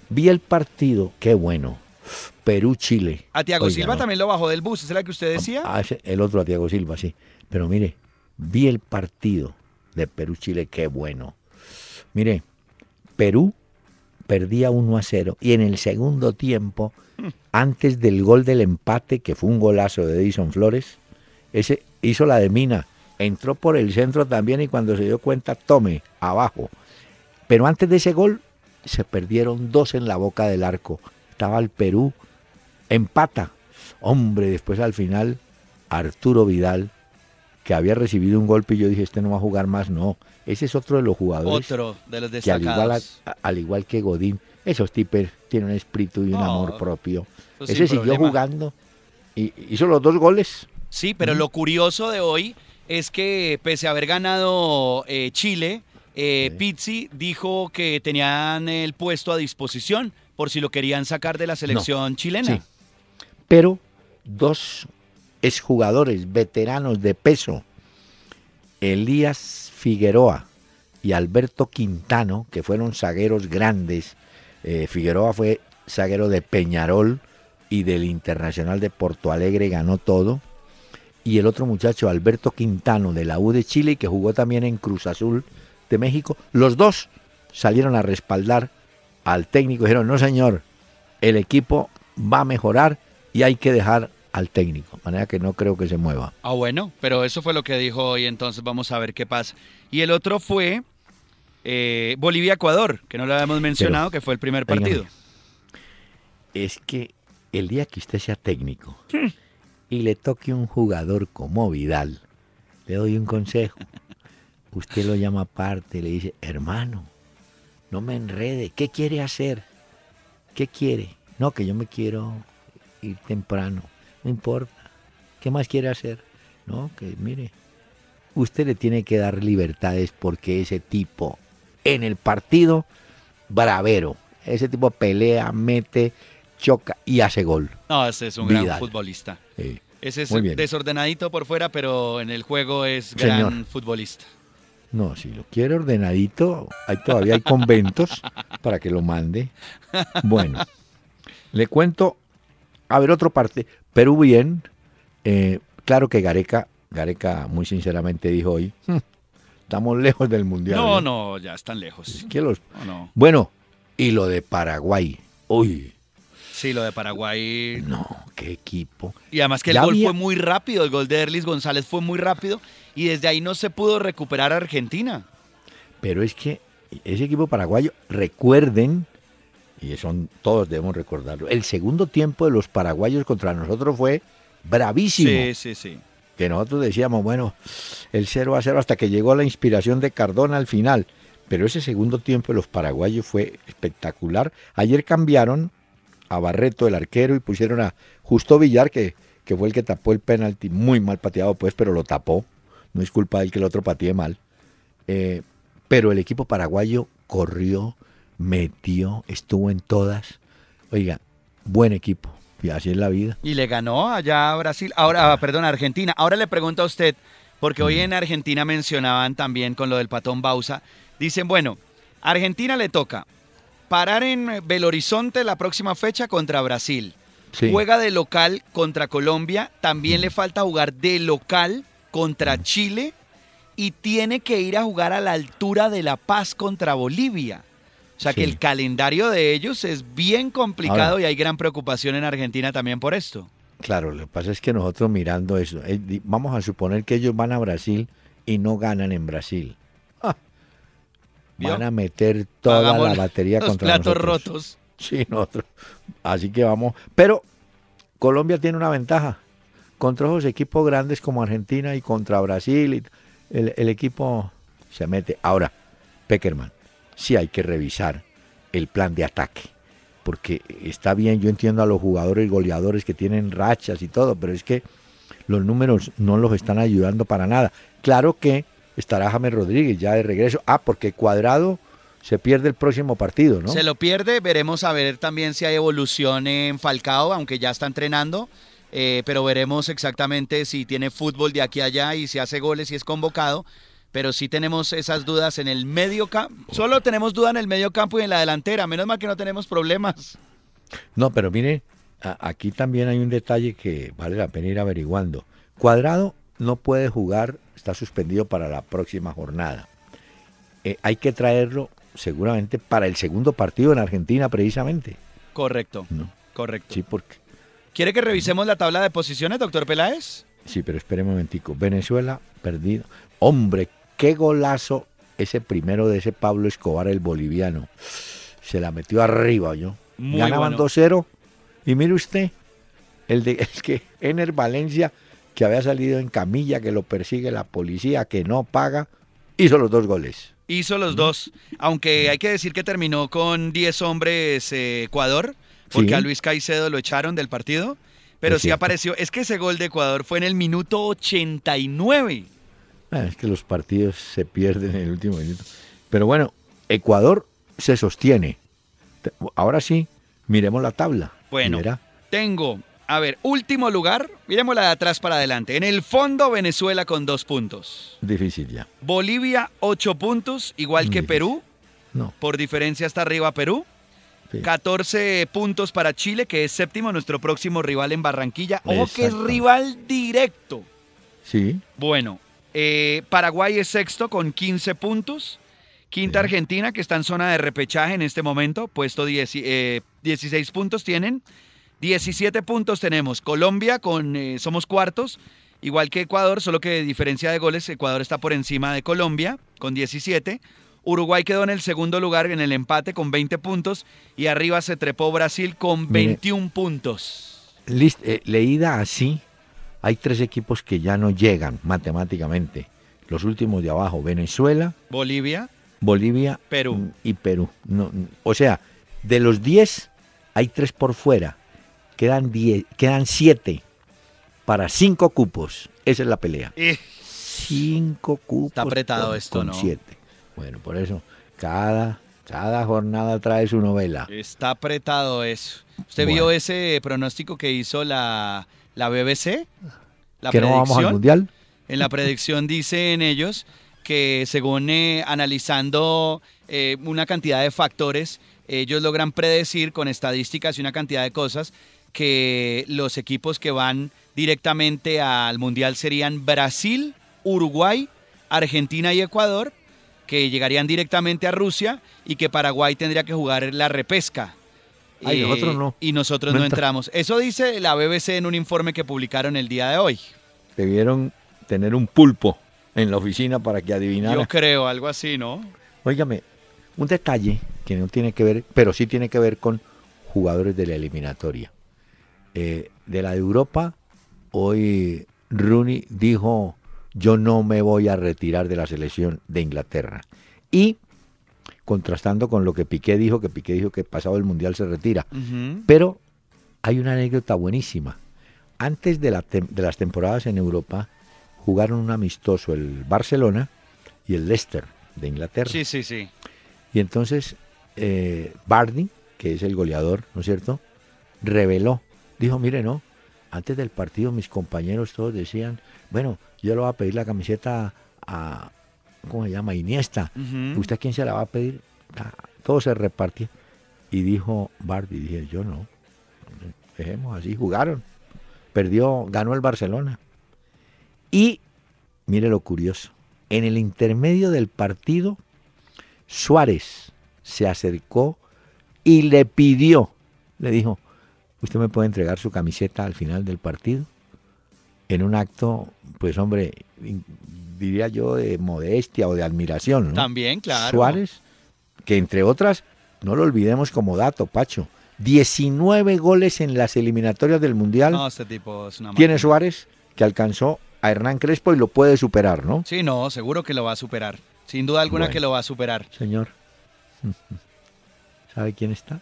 Vi el partido, qué bueno. Perú-Chile. A Tiago Oiga, Silva no. también lo bajó del bus, ¿es la que usted decía? Ah, ese- el otro a Tiago Silva, sí. Pero mire, vi el partido de Perú-Chile, qué bueno. Mire, Perú perdía 1 a 0 y en el segundo tiempo, antes del gol del empate, que fue un golazo de Edison Flores, ese hizo la de Mina, entró por el centro también y cuando se dio cuenta, tome, abajo. Pero antes de ese gol, se perdieron dos en la boca del arco. Estaba el Perú, empata. Hombre, después al final, Arturo Vidal, que había recibido un golpe y yo dije, este no va a jugar más, no. Ese es otro de los jugadores Otro de los que al igual, destacados. a- al igual que Godín, esos tipos tienen un espíritu y un No, amor propio. Ese siguió problema. jugando y hizo los dos goles. Sí, pero lo curioso de hoy es que pese a haber ganado eh, Chile, eh, Sí. Pizzi dijo que tenían el puesto a disposición por si lo querían sacar de la selección chilena. Sí. Pero dos exjugadores veteranos de peso, Elías Figueroa y Alberto Quintano, que fueron zagueros grandes. Eh, Figueroa fue zaguero de Peñarol y del Internacional de Porto Alegre, ganó todo. Y el otro muchacho, Alberto Quintano, de la U de Chile, que jugó también en Cruz Azul de México, los dos salieron a respaldar al técnico. Dijeron, no señor, el equipo va a mejorar y hay que dejar al técnico. De manera que no creo que se mueva. Ah, bueno, pero eso fue lo que dijo hoy, entonces vamos a ver qué pasa. Y el otro fue eh, Bolivia-Ecuador, que no lo habíamos mencionado, que fue el primer partido. Es que el día que usted sea técnico y le toque un jugador como Vidal, le doy un consejo. Usted lo llama aparte le dice, hermano, no me enrede. ¿Qué quiere hacer? ¿Qué quiere? No, que yo me quiero ir temprano. No importa. ¿Qué más quiere hacer? No, que mire, usted le tiene que dar libertades porque ese tipo en el partido, bravero. Ese tipo pelea, mete, choca y hace gol. No, ese es un gran futbolista. Ese es desordenadito por fuera, pero en el juego es gran Señor. futbolista. No, si lo quiere ordenadito, hay, todavía hay conventos *laughs* para que lo mande. Bueno, le cuento, a ver, otro parte. Perú bien, eh, claro que Gareca, Gareca muy sinceramente dijo hoy, "Hmm, estamos lejos del Mundial. No, ¿eh? no, ya están lejos. Es que los- No, no. Bueno, y lo de Paraguay, uy, Sí, lo de Paraguay. no, qué equipo. Y además que el Ya gol había- fue muy rápido, el gol de Erlis González fue muy rápido y desde ahí no se pudo recuperar a Argentina. Pero es que ese equipo paraguayo, recuerden, y son todos debemos recordarlo, el segundo tiempo de los paraguayos contra nosotros fue bravísimo. Sí, sí, sí. Que nosotros decíamos, bueno, el 0 a 0 hasta que llegó la inspiración de Cardona al final. Pero ese segundo tiempo de los paraguayos fue espectacular. Ayer cambiaron a Barreto, el arquero, y pusieron a Justo Villar, que, que fue el que tapó el penalti, muy mal pateado, pues, pero lo tapó. No es culpa de él que el otro patee mal. Eh, pero el equipo paraguayo corrió, metió, estuvo en todas. Oiga, buen equipo. Y así es la vida. Y le ganó allá a Brasil, ahora, ah, perdón, a Argentina. Ahora le pregunto a usted, porque hoy en Argentina mencionaban también con lo del patón Bausa, dicen, bueno, Argentina le toca parar en Belo Horizonte la próxima fecha contra Brasil. Sí. Juega de local contra Colombia, también le falta jugar de local contra Chile y tiene que ir a jugar a la altura de La Paz contra Bolivia. O sea que el calendario de ellos es bien complicado Ahora- y hay gran preocupación en Argentina también por esto. Claro, lo que pasa es que nosotros mirando eso, eh, vamos a suponer que ellos van a Brasil y no ganan en Brasil. ¿Vio? van a meter toda Pagamos la batería los contra platos nosotros. rotos. Sí, nosotros. Así que vamos. Pero Colombia tiene una ventaja. Contra esos equipos grandes como Argentina y contra Brasil, y el, el equipo se mete. Ahora, Peckerman, sí hay que revisar el plan de ataque. Porque está bien, yo entiendo a los jugadores goleadores que tienen rachas y todo, pero es que los números no los están ayudando para nada. Claro que estará James Rodríguez ya de regreso. Ah, porque Cuadrado se pierde el próximo partido, ¿no? Se lo pierde, veremos a ver también si hay evolución en Falcao, aunque ya está entrenando, eh, pero veremos exactamente si tiene fútbol de aquí a allá y si hace goles y es convocado. Pero sí tenemos esas dudas en el medio campo. Solo tenemos duda en el medio campo y en la delantera. Menos mal que no tenemos problemas. No, pero mire, aquí también hay un detalle que vale la pena ir averiguando. Cuadrado no puede jugar, está suspendido para la próxima jornada. Eh, hay que traerlo seguramente para el segundo partido en Argentina precisamente. Correcto. Correcto. Sí, porque. ¿Quiere que revisemos la tabla de posiciones, doctor Peláez? Sí, pero espere un momentico. Venezuela perdido. Hombre, qué golazo ese primero de ese Pablo Escobar, el boliviano. Se la metió arriba, yo. Ganaban 2-0. Y mire usted, el de *laughs* el que Ener Valencia, que había salido en camilla, que lo persigue la policía, que no paga, hizo los dos goles. Hizo los dos, aunque hay que decir que terminó con 10 hombres eh, Ecuador, porque a Luis Caicedo lo echaron del partido, pero sí apareció. Es que ese gol de Ecuador fue en el minuto 89. Ah, es que los partidos se pierden en el último minuto. Pero bueno, Ecuador se sostiene. Ahora sí, miremos la tabla. Bueno, tengo, a ver, último lugar, miremos la de atrás para adelante. En el fondo, Venezuela con dos puntos. Difícil ya. Bolivia, ocho puntos, igual que Perú. No. Por diferencia hasta arriba Perú. 14 puntos para Chile, que es séptimo, nuestro próximo rival en Barranquilla. Ojo que es rival directo. Sí. Bueno, eh, Paraguay es sexto con 15 puntos. Quinta Argentina, que está en zona de repechaje en este momento, puesto 16 eh, puntos tienen. 17 puntos tenemos. Colombia con eh, somos cuartos, igual que Ecuador, solo que de diferencia de goles, Ecuador está por encima de Colombia con 17. Uruguay quedó en el segundo lugar en el empate con 20 puntos y arriba se trepó Brasil con 21 puntos. Eh, leída así, hay tres equipos que ya no llegan matemáticamente. Los últimos de abajo, Venezuela, Bolivia, Bolivia Perú. y Perú. No, o sea, de los 10 hay tres por fuera. Quedan, diez, quedan siete para cinco cupos. Esa es la pelea. Eh. Cinco cupos. Está apretado esto, con siete. Bueno, por eso, cada, cada jornada trae su novela. Está apretado eso. ¿Usted vio ese pronóstico que hizo la, la BBC? ¿La ¿Que no vamos al Mundial? En la predicción dicen ellos que según eh, analizando eh, una cantidad de factores, ellos logran predecir con estadísticas y una cantidad de cosas que los equipos que van directamente al Mundial serían Brasil, Uruguay, Argentina y Ecuador, que llegarían directamente a Rusia y que Paraguay tendría que jugar la repesca. y nosotros no. Y nosotros no, entramos. Eso dice la BBC en un informe que publicaron el día de hoy. Debieron tener un pulpo en la oficina para que adivinara. Yo creo, algo así, ¿no? Óigame, un detalle que no tiene que ver, pero sí tiene que ver con jugadores de la eliminatoria. Eh, de la de Europa, hoy Rooney dijo, yo no me voy a retirar de la selección de Inglaterra. Y contrastando con lo que Piqué dijo, que Piqué dijo que pasado el Mundial se retira. Pero hay una anécdota buenísima. Antes de, de las temporadas en Europa, jugaron un amistoso el Barcelona y el Leicester de Inglaterra. Sí, sí, sí. Y entonces eh, Barney, que es el goleador, ¿no es cierto?, reveló, dijo, mire, no, antes del partido mis compañeros todos decían, bueno, yo le voy a pedir la camiseta a, ¿cómo se llama? Iniesta. ¿Usted a quién se la va a pedir? Ah, todo se repartía. Y dijo Bardi, dije, yo no. Dejemos así, jugaron. Perdió, ganó el Barcelona. Y mire lo curioso, en el intermedio del partido, Suárez se acercó y le pidió, le dijo, ¿usted me puede entregar su camiseta al final del partido? En un acto, pues hombre, diría yo de modestia o de admiración. ¿no? También, claro. Suárez, que entre otras, no lo olvidemos como dato, Pacho, 19 goles en las eliminatorias del Mundial. No, este tipo es una Tiene Suárez, que alcanzó a Hernán Crespo y lo puede superar, ¿no? Sí, no, seguro que lo va a superar. Sin duda alguna que lo va a superar. Señor, *laughs* ¿sabe quién está?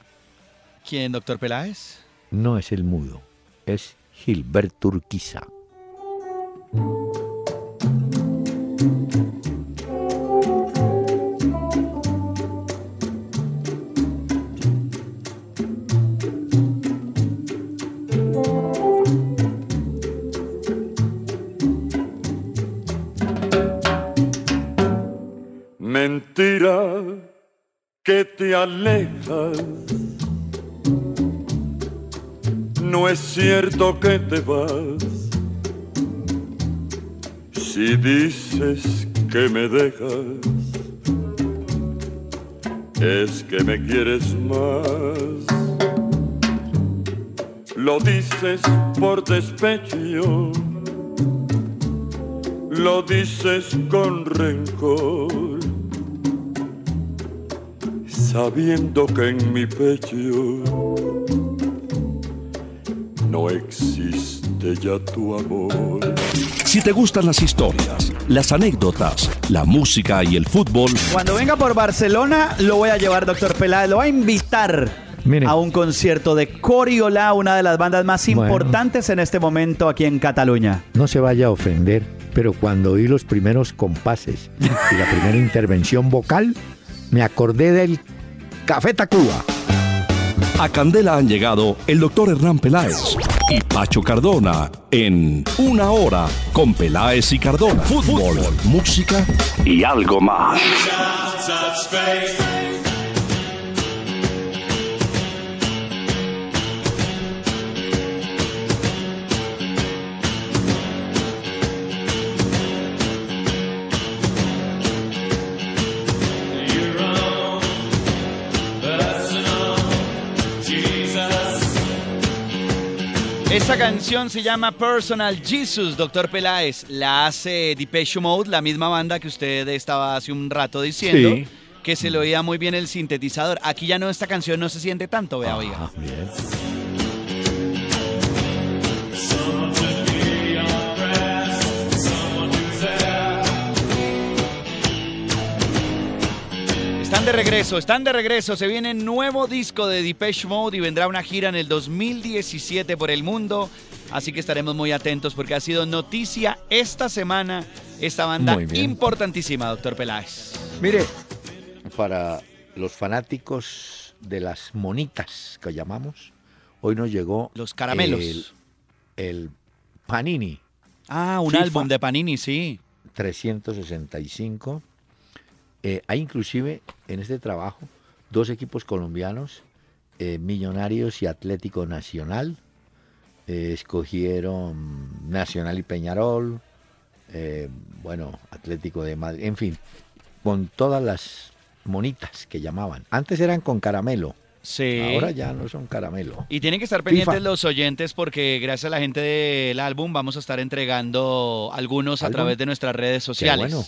¿Quién, doctor Peláez? No es el mudo, es Gilberto Urquiza. mentira que te alejas. No es cierto que te vas. Si dices que me dejas, es que me quieres más. Lo dices por despecho, lo dices con rencor, sabiendo que en mi pecho no existe ya tu amor. Si te gustan las historias, las anécdotas, la música y el fútbol, Cuando venga por Barcelona, lo voy a llevar, doctor Peláez, lo voy a invitar a un concierto de Coriola, una de las bandas más Bueno. importantes en este momento aquí en Cataluña. No se vaya a ofender, pero cuando oí los primeros compases y la primera *laughs* intervención vocal, me acordé del Café Tacuba. A Candela han llegado el doctor Hernán Peláez y Pacho Cardona en Una Hora con Peláez y Cardona. Fútbol, música y algo más. Esta canción se llama Personal Jesus, doctor Peláez. La hace Depeche Mode, la misma banda que usted estaba hace un rato diciendo. Sí. Que se le oía muy bien el sintetizador. Aquí ya no, esta canción no se siente tanto, vea, oiga. Ah, bien. Están de regreso, están de regreso. Se viene nuevo disco de Depeche Mode y vendrá una gira en el 2017 por el mundo. Así que estaremos muy atentos porque ha sido noticia esta semana esta banda importantísima, doctor Peláez. Mire, para los fanáticos de las monitas que llamamos, hoy nos llegó Los caramelos. el, el Panini Ah, un FIFA. álbum de Panini, sí. 365. Eh, hay inclusive en este trabajo dos equipos colombianos, eh, Millonarios y Atlético Nacional. Eh, escogieron Nacional y Peñarol, bueno, Atlético de Madrid, en fin, con todas las monitas que llamaban. Antes eran con caramelo, Sí. ahora ya no son caramelo. Y tienen que estar pendientes FIFA. los oyentes porque gracias a la gente del álbum vamos a estar entregando algunos a través de nuestras redes Qué sociales. bueno,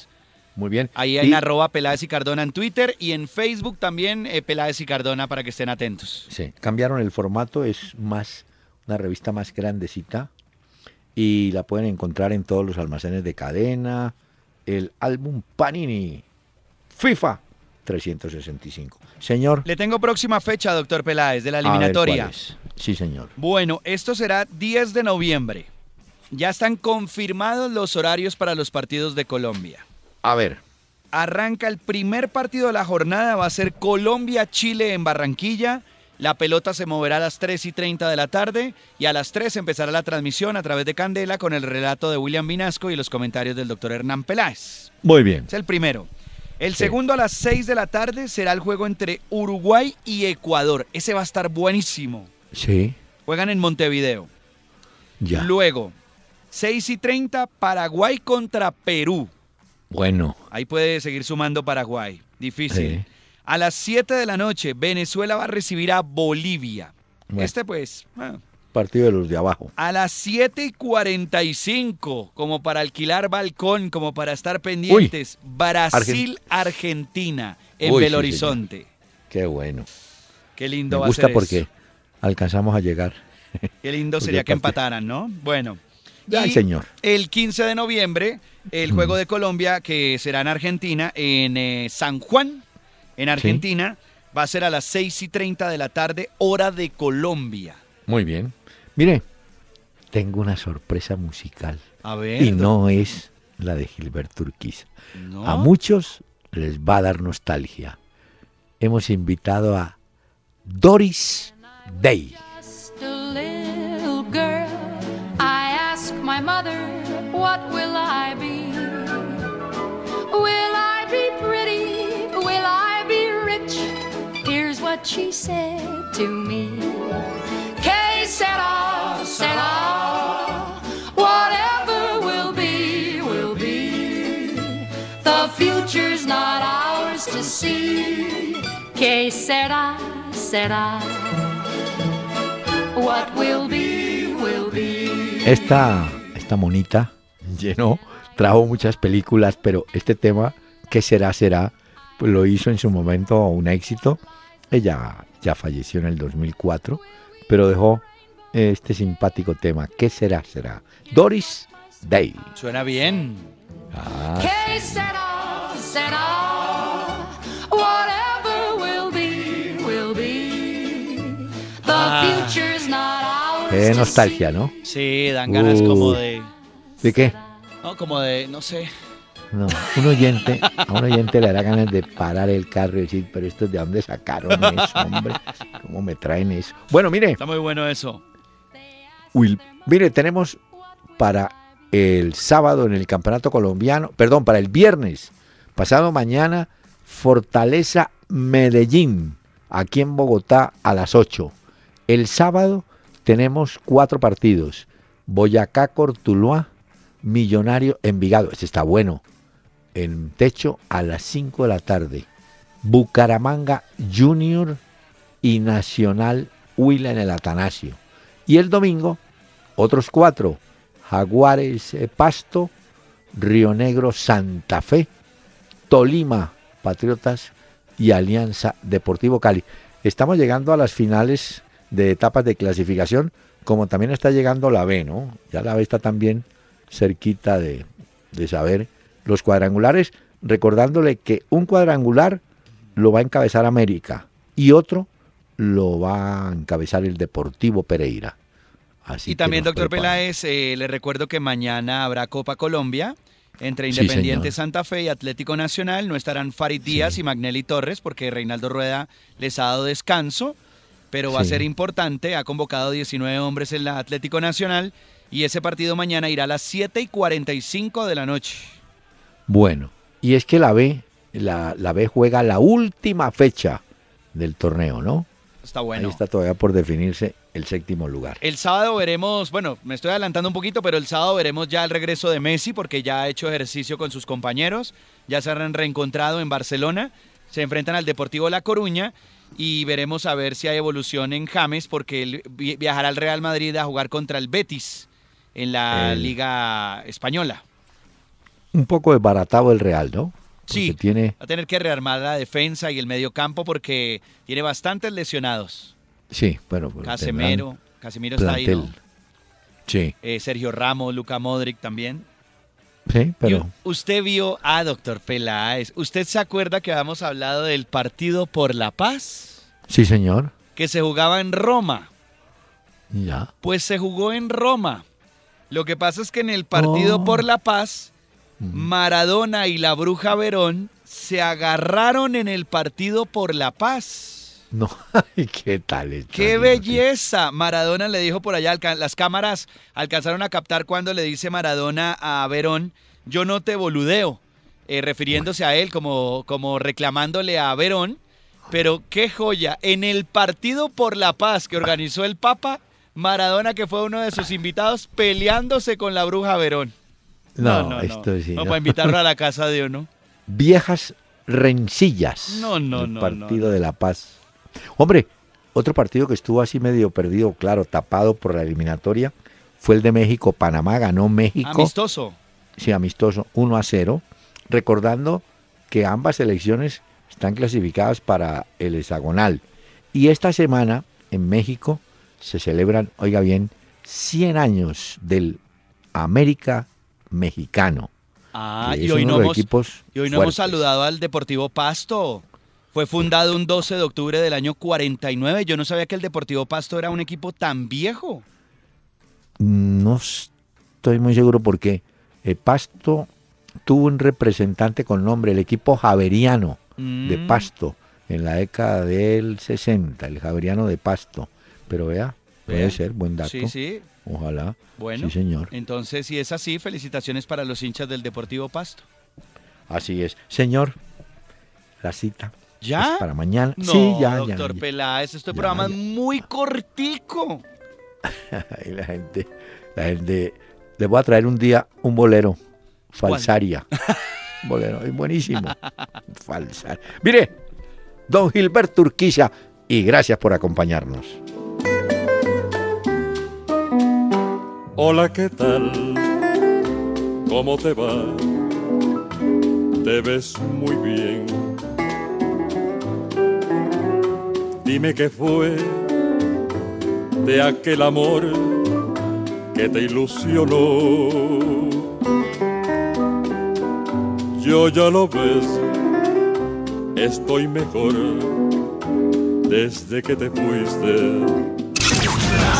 muy bien. Ahí Y- en arroba Peláez y Cardona en Twitter y en Facebook también eh, Peláez y Cardona para que estén atentos. Sí, cambiaron el formato, es más una revista más grandecita y la pueden encontrar en todos los almacenes de cadena. El álbum Panini FIFA 365. Señor, Le tengo próxima fecha, doctor Peláez, de la a ver, eliminatoria. ¿cuál es? Sí, señor. Bueno, esto será 10 de noviembre. Ya están confirmados los horarios para los partidos de Colombia. A ver, Arranca el primer partido de la jornada, va a ser Colombia-Chile en Barranquilla. La pelota se moverá a las 3 y 30 de la tarde y a las 3 empezará la transmisión a través de Candela con el relato de William Vinasco y los comentarios del doctor Hernán Peláez. muy bien. Es el primero. El Sí. segundo a las 6 de la tarde será el juego entre Uruguay y Ecuador. Ese va a estar buenísimo. Sí, Juegan en Montevideo. ya. Luego, 6 y 30, Paraguay contra Perú. Bueno, Ahí puede seguir sumando Paraguay. Difícil. Sí. A las 7 de la noche, Venezuela va a recibir a Bolivia. Bueno. Este pues, bueno, partido de los de abajo. a las 7 y 45, como para alquilar balcón, como para estar pendientes, Brasil-Argentina en Uy, Belo Horizonte. Qué bueno. Qué Me lindo va a gusta ser porque eso. alcanzamos a llegar. Qué lindo *laughs* porque sería que empataran, ¿no? Bueno. Ay, Y señor. El 15 de noviembre, el juego de Colombia, que será en Argentina, en eh, San Juan, en Argentina, va a ser a las 6 y 30 de la tarde, hora de Colombia. Muy bien. Mire, tengo una sorpresa musical. A ver. Y no es la de Gilberto Urquiza. ¿no? A muchos les va a dar nostalgia. Hemos invitado a Doris Day. mother, what will I be? Will I be pretty? Will I be rich? Here's what she said to me. Que sera, sera. Whatever will be, will be. The future's not ours to see. Que sera, sera. What will be, will be. Esta esta monita llenó, trajo muchas películas, pero este tema, ¿qué será, será? Pues lo hizo en su momento un éxito. Ella ya falleció en el 2004, pero dejó este simpático tema, ¿qué será, será? Doris Day. Suena bien. Ah, Que será, será. To nostalgia, ¿no? Sí, dan ganas como de. ¿De qué? No, como de, no sé. No, un oyente, a un oyente le dará ganas de parar el carro y decir, pero esto de dónde sacaron eso, hombre, ¿cómo me traen eso? Bueno, mire, Está muy bueno eso. Will, mire, tenemos para el sábado en el Campeonato Colombiano, perdón, para el viernes, pasado mañana, Fortaleza Medellín, aquí en Bogotá a las 8. El sábado tenemos cuatro partidos, Boyacá Cortuluá, Millonario Envigado, este está bueno, en techo a las 5 de la tarde. Bucaramanga Junior y Nacional Huila en el Atanasio. Y el domingo, otros cuatro, Jaguares eh, Pasto, Río Negro Santa Fe, Tolima Patriotas y Alianza Deportivo Cali. Estamos llegando a las finales de etapas de clasificación, como también está llegando la B, ¿no? Ya la B está también cerquita de, de saber los cuadrangulares, recordándole que un cuadrangular lo va a encabezar América y otro lo va a encabezar el Deportivo Pereira. Así Y también, doctor. Peláez, eh, le recuerdo que mañana habrá Copa Colombia entre Independiente. Santa Fe y Atlético Nacional. No estarán Farid Díaz y Magnelli Torres porque Reinaldo Rueda les ha dado descanso, pero va a ser importante. Ha convocado 19 hombres en la Atlético Nacional y ese partido mañana irá a las 7 y 45 de la noche. Bueno, y es que la B, la, la B juega la última fecha del torneo, ¿no? Está bueno. Ahí está todavía por definirse el séptimo lugar. El sábado veremos, bueno, me estoy adelantando un poquito, pero el sábado veremos ya el regreso de Messi porque ya ha hecho ejercicio con sus compañeros, ya se han reencontrado en Barcelona, se enfrentan al Deportivo La Coruña y veremos a ver si hay evolución en James porque él vi- viajará al Real Madrid a jugar contra el Betis en la El- Liga Española. Un poco desbaratado el Real, ¿no? Porque Sí, tiene, va a tener que rearmar la defensa y el medio campo porque tiene bastantes lesionados. sí, bueno, pues Casemiro, Casemiro está ahí. Sí, Eh, Sergio Ramos, Luca Modric también. Sí, pero usted vio a doctor Peláez. ¿Usted se acuerda que habíamos hablado del partido por la paz? sí, señor. Que se jugaba en Roma. Ya. Pues se jugó en Roma. Lo que pasa es que en el partido Oh. por la paz, Maradona y la bruja Verón se agarraron en el partido por la paz. No, *laughs* ay, ¿qué tal? está, ¡Qué belleza! Maradona le dijo por allá, las cámaras alcanzaron a captar cuando le dice Maradona a Verón, yo no te boludeo, eh, refiriéndose a él como, como reclamándole a Verón. Pero qué joya, en el partido por la paz que organizó el Papa, Maradona, que fue uno de sus invitados, peleándose con la bruja Verón. No, esto sí. No, no. para invitarlo a la *laughs* casa de uno. Viejas rencillas. No, no, no, Partido no, de la Paz. Hombre, otro partido que estuvo así medio perdido, claro, tapado por la eliminatoria, fue el de México-Panamá. Ganó México. Amistoso. Sí, amistoso, 1 a 0. Recordando que ambas elecciones están clasificadas para el hexagonal. Y esta semana en México se celebran, oiga bien, 100 años del América mexicano. Ah, y hoy no hemos, y hoy no hemos saludado al Deportivo Pasto. Fue fundado un 12 de octubre del año 49. Yo no sabía que el Deportivo Pasto era un equipo tan viejo. No estoy muy seguro porque el Pasto tuvo un representante con nombre, el equipo Javeriano de Mm. Pasto, en la década del 60, el Javeriano de Pasto. Pero vea, puede ser, buen dato. Sí, sí. Ojalá. Bueno, Sí, señor. entonces si es así, felicitaciones para los hinchas del Deportivo Pasto. Así es. Señor, la cita ¿Ya? es para mañana. No, sí, ya, ya, doctor ya. Peláez, este Ya, programa es ya. muy cortico. *laughs* Ay, la gente, la gente. Les voy a traer un día un bolero, falsaria. *laughs* bolero, es buenísimo. Falsa. Mire, don Gilberto Urquiza, y gracias por acompañarnos. Hola, ¿qué tal? ¿Cómo te va? Te ves muy bien. Dime qué fue de aquel amor que te ilusionó. Yo ya lo ves, estoy mejor desde que te fuiste.